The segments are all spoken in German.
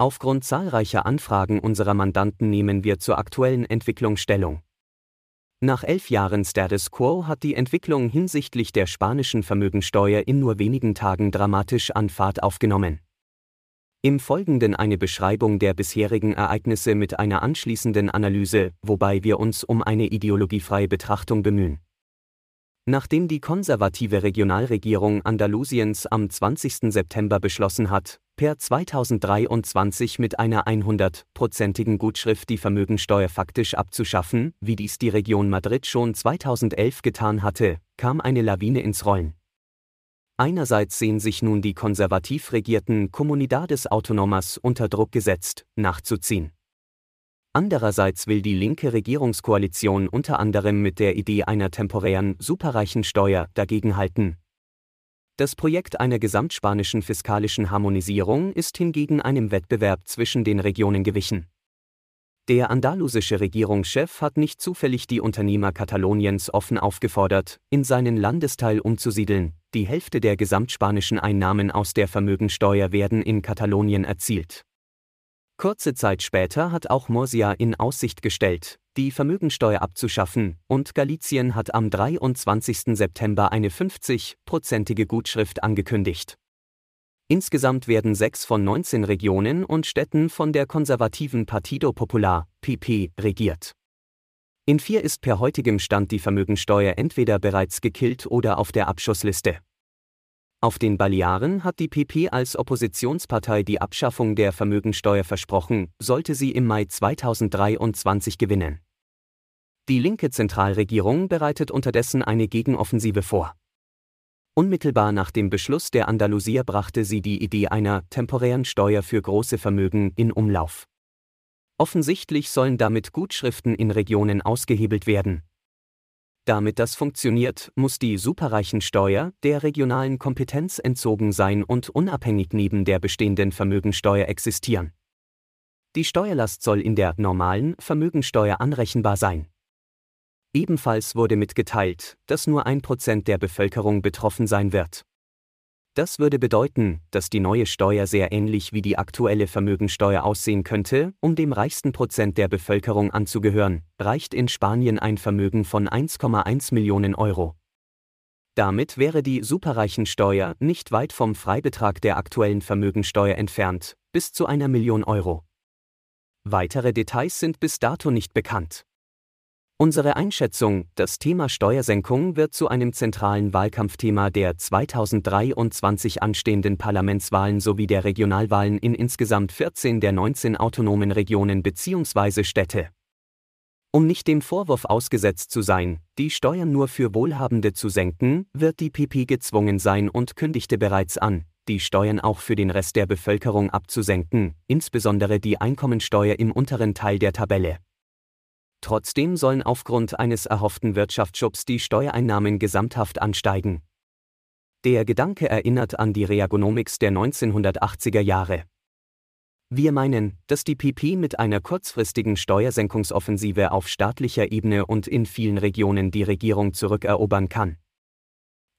Aufgrund zahlreicher Anfragen unserer Mandanten nehmen wir zur aktuellen Entwicklung Stellung. Nach elf Jahren Status quo hat die Entwicklung hinsichtlich der spanischen Vermögensteuer in nur wenigen Tagen dramatisch an Fahrt aufgenommen. Im Folgenden eine Beschreibung der bisherigen Ereignisse mit einer anschließenden Analyse, wobei wir uns um eine ideologiefreie Betrachtung bemühen. Nachdem die konservative Regionalregierung Andalusiens am 20. September beschlossen hat, per 2023 mit einer 100-prozentigen Gutschrift die Vermögensteuer faktisch abzuschaffen, wie dies die Region Madrid schon 2011 getan hatte, kam eine Lawine ins Rollen. Einerseits sehen sich nun die konservativ regierten Comunidades Autonomas unter Druck gesetzt, nachzuziehen. Andererseits will die linke Regierungskoalition unter anderem mit der Idee einer temporären Superreichensteuer dagegenhalten. Das Projekt einer gesamtspanischen fiskalischen Harmonisierung ist hingegen einem Wettbewerb zwischen den Regionen gewichen. Der andalusische Regierungschef hat nicht zufällig die Unternehmer Kataloniens offen aufgefordert, in seinen Landesteil umzusiedeln. Die Hälfte der gesamtspanischen Einnahmen aus der Vermögensteuer werden in Katalonien erzielt. Kurze Zeit später hat auch Murcia in Aussicht gestellt, die Vermögensteuer abzuschaffen, und Galizien hat am 23. September eine 50-prozentige Gutschrift angekündigt. Insgesamt werden sechs von 19 Regionen und Städten von der konservativen Partido Popular, PP, regiert. In vier ist per heutigem Stand die Vermögensteuer entweder bereits gekillt oder auf der Abschussliste. Auf den Balearen hat die PP als Oppositionspartei die Abschaffung der Vermögensteuer versprochen, sollte sie im Mai 2023 gewinnen. Die linke Zentralregierung bereitet unterdessen eine Gegenoffensive vor. Unmittelbar nach dem Beschluss der Andalusier brachte sie die Idee einer temporären Steuer für große Vermögen in Umlauf. Offensichtlich sollen damit Gutschriften in Regionen ausgehebelt werden. Damit das funktioniert, muss die Superreichensteuer der regionalen Kompetenz entzogen sein und unabhängig neben der bestehenden Vermögensteuer existieren. Die Steuerlast soll in der normalen Vermögensteuer anrechenbar sein. Ebenfalls wurde mitgeteilt, dass nur ein Prozent der Bevölkerung betroffen sein wird. Das würde bedeuten, dass die neue Steuer sehr ähnlich wie die aktuelle Vermögensteuer aussehen könnte, um dem reichsten Prozent der Bevölkerung anzugehören, reicht in Spanien ein Vermögen von 1,1 Millionen Euro. Damit wäre die Superreichensteuer nicht weit vom Freibetrag der aktuellen Vermögensteuer entfernt, bis zu einer Million Euro. Weitere Details sind bis dato nicht bekannt. Unsere Einschätzung, das Thema Steuersenkung wird zu einem zentralen Wahlkampfthema der 2023 anstehenden Parlamentswahlen sowie der Regionalwahlen in insgesamt 14 der 19 autonomen Regionen bzw. Städte. Um nicht dem Vorwurf ausgesetzt zu sein, die Steuern nur für Wohlhabende zu senken, wird die PP gezwungen sein und kündigte bereits an, die Steuern auch für den Rest der Bevölkerung abzusenken, insbesondere die Einkommensteuer im unteren Teil der Tabelle. Trotzdem sollen aufgrund eines erhofften Wirtschaftsschubs die Steuereinnahmen gesamthaft ansteigen. Der Gedanke erinnert an die Reagonomics der 1980er Jahre. Wir meinen, dass die PP mit einer kurzfristigen Steuersenkungsoffensive auf staatlicher Ebene und in vielen Regionen die Regierung zurückerobern kann.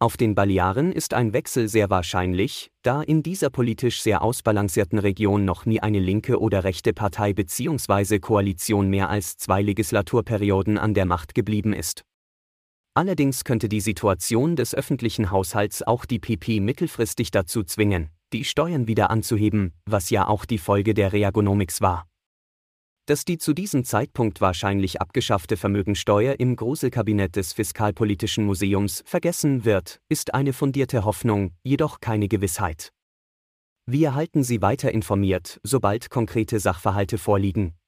Auf den Balearen ist ein Wechsel sehr wahrscheinlich, da in dieser politisch sehr ausbalancierten Region noch nie eine linke oder rechte Partei bzw. Koalition mehr als zwei Legislaturperioden an der Macht geblieben ist. Allerdings könnte die Situation des öffentlichen Haushalts auch die PP mittelfristig dazu zwingen, die Steuern wieder anzuheben, was ja auch die Folge der Reagonomics war dass die zu diesem Zeitpunkt wahrscheinlich abgeschaffte Vermögensteuer im Gruselkabinett des Fiskalpolitischen Museums vergessen wird, ist eine fundierte Hoffnung, jedoch keine Gewissheit. Wir halten Sie weiter informiert, sobald konkrete Sachverhalte vorliegen.